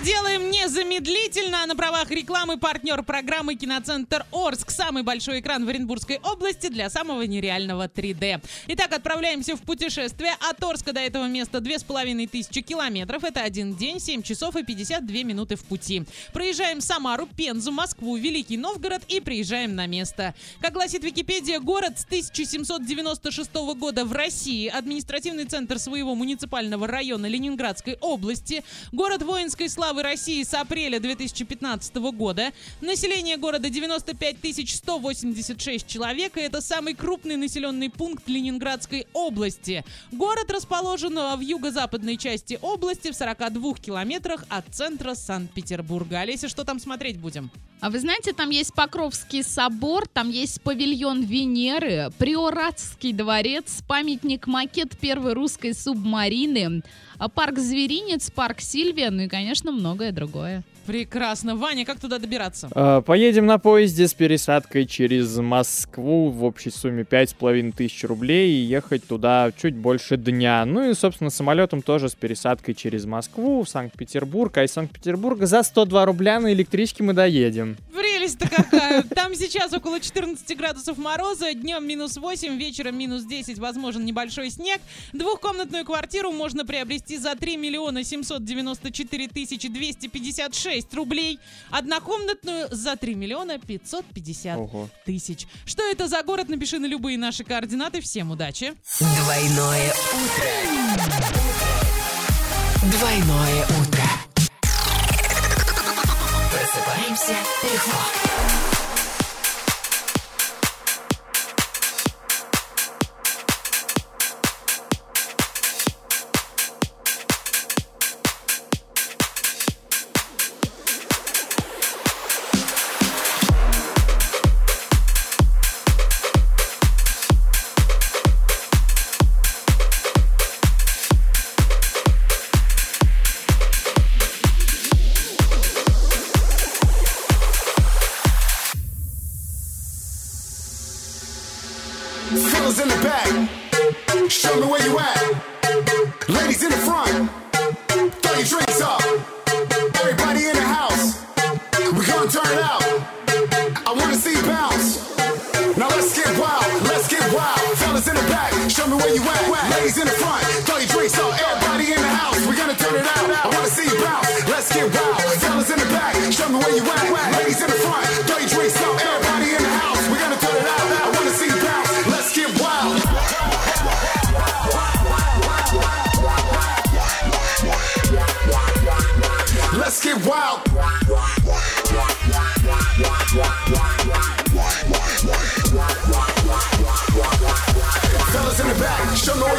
делаем незамедлительно. На правах рекламы партнер программы «Киноцентр Орск». Самый большой экран в Оренбургской области для самого нереального 3D. Итак, отправляемся в путешествие. От Орска до этого места 2500 километров. Это один день, 7 часов и 52 минуты в пути. Проезжаем Самару, Пензу, Москву, Великий Новгород и приезжаем на место. Как гласит Википедия, город с 1796 года в России, административный центр своего муниципального района Ленинградской области, город воинский воинской славы России с апреля 2015 года. Население города 95 186 человек, и это самый крупный населенный пункт Ленинградской области. Город расположен в юго-западной части области в 42 километрах от центра Санкт-Петербурга. Олеся, что там смотреть будем? А вы знаете, там есть Покровский собор, там есть павильон Венеры, Приоратский дворец, памятник-макет первой русской субмарины, а парк Зверинец, парк Сильвия, ну и, конечно, многое другое. Прекрасно. Ваня, как туда добираться? А, поедем на поезде с пересадкой через Москву в общей сумме 5,5 тысяч рублей и ехать туда чуть больше дня. Ну и, собственно, самолетом тоже с пересадкой через Москву в Санкт-Петербург. А из Санкт-Петербурга за 102 рубля на электричке мы доедем. Прелесть-то какая! Там сейчас около 14 градусов мороза, днем минус 8, вечером минус 10, возможен небольшой снег. Двухкомнатную квартиру можно приобрести за 3 миллиона 794 тысячи 256 6 рублей, однокомнатную за 3 миллиона 550 Ого. тысяч. Что это за город? Напиши на любые наши координаты. Всем удачи. Двойное утро. Двойное утро. Просыпаемся легко. Fellas in the back, show me where you at. Ladies in the front, throw your drinks up. Everybody in the house, we gonna turn it out. I wanna see you bounce. Now let's get wild, let's get wild. Fellas in the back, show me where you at. Ladies in the front,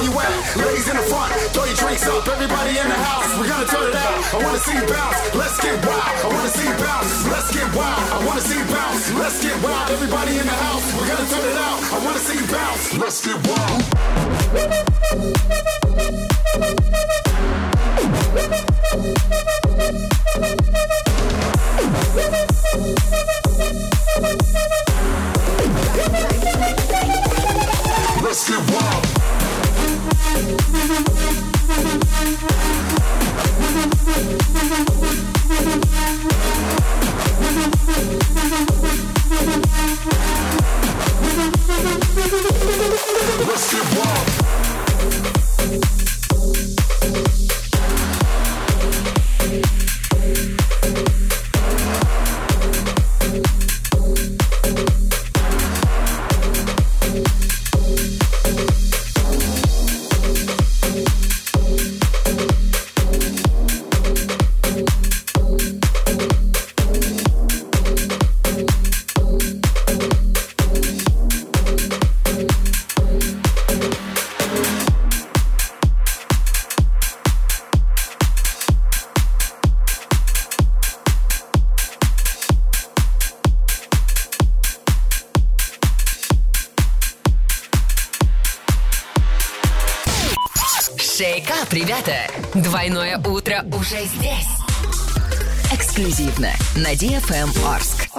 where you at. Ladies in the front, throw your drinks up. Everybody in the house, we're gonna turn it out. I wanna see you bounce. Let's get wild. I wanna see you bounce. Let's get wild. I wanna see you bounce. Let's get wild. Everybody in the house, we're gonna turn it out. I wanna see you bounce. Let's get wild. Let's get wild. Шейкап, ребята! Двойное утро уже здесь. Эксклюзивно на DFM Орск.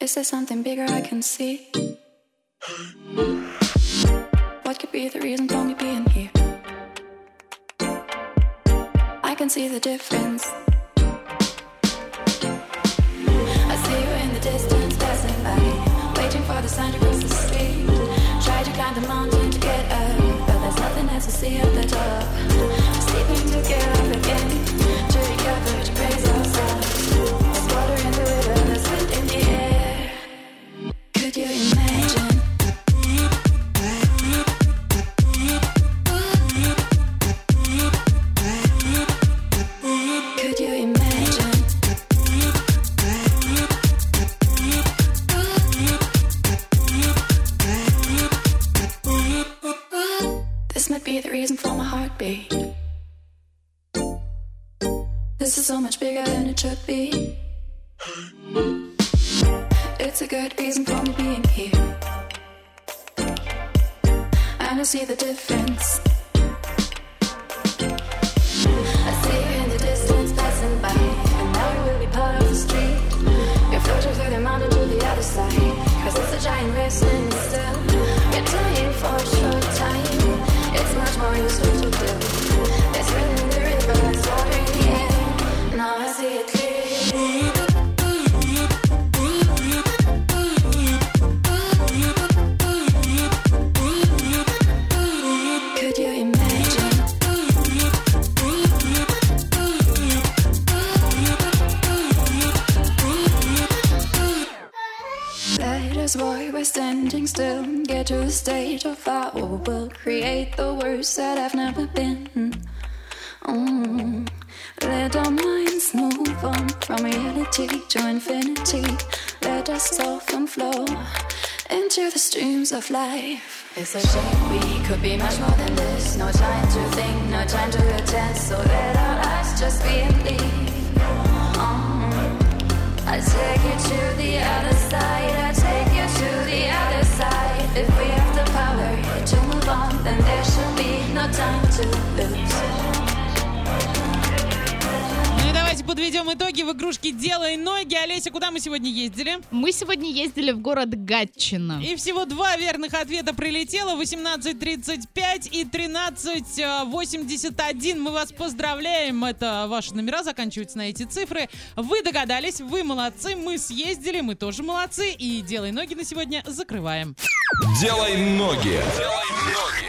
Is there something bigger I can see? What could be the reason for me being here. I can see the difference. I see you in the distance passing by, waiting for the sun to cross the street. To see at the top. This is so much bigger than it should be. It's a good reason for me being here. I see the difference. I see you in the distance passing by, and now you will be part of the street. You're floating through the mountain to the other side, cause it's a giant river standing still. Get to a state of our will create the words that I've never been. Mm. Let our minds move on from reality to infinity. Let us soften flow into the streams of life. It's a shame we could be much more than this. No time to think, no time to attend. So let our lives just be and leave. I take you to the other side. I подведем итоги в игрушке «Делай ноги». Олеся, куда мы сегодня ездили? Мы сегодня ездили в город Гатчина. И всего два верных ответа прилетело. 18.35 и 13.81. Мы вас поздравляем. Это ваши номера заканчиваются на эти цифры. Вы догадались, вы молодцы. Мы съездили, мы тоже молодцы. И «Делай ноги» на сегодня закрываем. Делай ноги. Делай ноги.